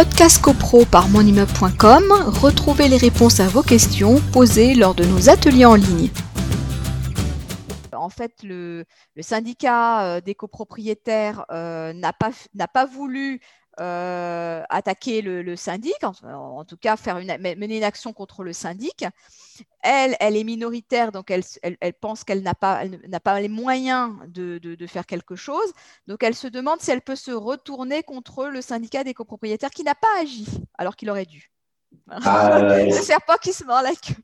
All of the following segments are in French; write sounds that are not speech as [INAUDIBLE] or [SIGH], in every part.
Podcast CoPro par monimmeuble.com, retrouvez les réponses à vos questions posées lors de nos ateliers en ligne. En fait, le, syndicat euh, des copropriétaires euh, n'a pas, pas voulu euh, attaquer le, syndic, en, tout cas faire une, mener une action contre le syndic. Elle, elle est minoritaire, donc elle, elle, pense qu'elle n'a pas, n'a pas les moyens de, de, faire quelque chose. Donc elle se demande si elle peut se retourner contre le syndicat des copropriétaires qui n'a pas agi alors qu'il aurait dû. Ah, [LAUGHS] le serpent qui se mord la queue.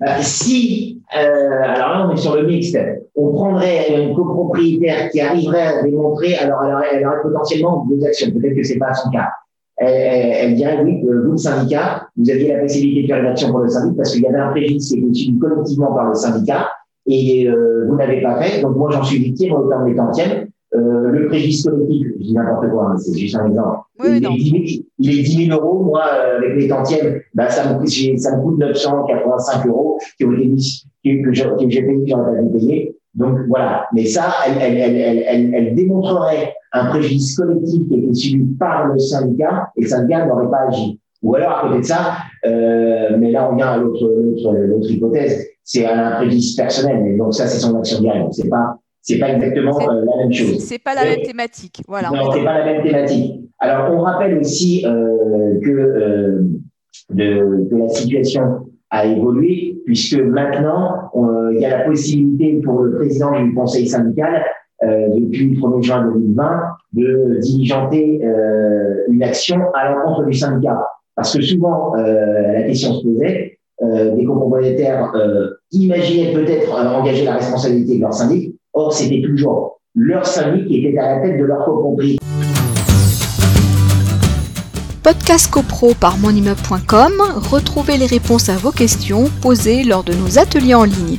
Bah, si, euh, alors là on est sur le mixte, on prendrait une copropriétaire qui arriverait à démontrer, alors elle aurait, potentiellement deux actions, peut-être que c'est pas son cas. Elle, dirait oui, vous le syndicat, vous aviez la possibilité de faire une action pour le syndicat parce qu'il y avait un préjudice qui était subi collectivement par le syndicat et euh, vous n'avez pas fait, donc moi j'en suis victime en termes des tantièmes. Euh, le préjudice collectif, je dis n'importe quoi, hein, c'est juste un exemple. Oui, il, est 10 000, il, est 10 000, euros, moi, euh, avec les tantièmes, bah, ça, me coûte, ça me coûte 985 euros que, que j'ai payé, que j'aurais pas dû payer. Donc voilà. Mais ça, elle, elle, elle, elle, elle démontrerait un préjudice collectif qui a été subi par le syndicat et le syndicat n'aurait pas agi. Ou alors, à côté de ça, euh, mais là, on vient à l'autre, hypothèse, c'est un préjudice personnel. Et donc ça, c'est son action directe. C'est pas c'est pas exactement euh, la même chose. C'est pas la même thématique. Voilà. Non, c'est pas la même thématique. Alors, on rappelle aussi euh, que euh, de, de, la situation a évolué puisque maintenant euh, il y a la possibilité pour le président du conseil syndical euh, depuis le 1er juin 2020 de diligenter une action à l'encontre du syndicat. Parce que souvent la question se posait, des copropriétaires imaginaient peut-être engager la responsabilité de leur syndic, Or, c'était toujours leur syndic qui était à la tête de leur copropriété. Podcast CoPro par monimmeuble.com, retrouvez les réponses à vos questions posées lors de nos ateliers en ligne.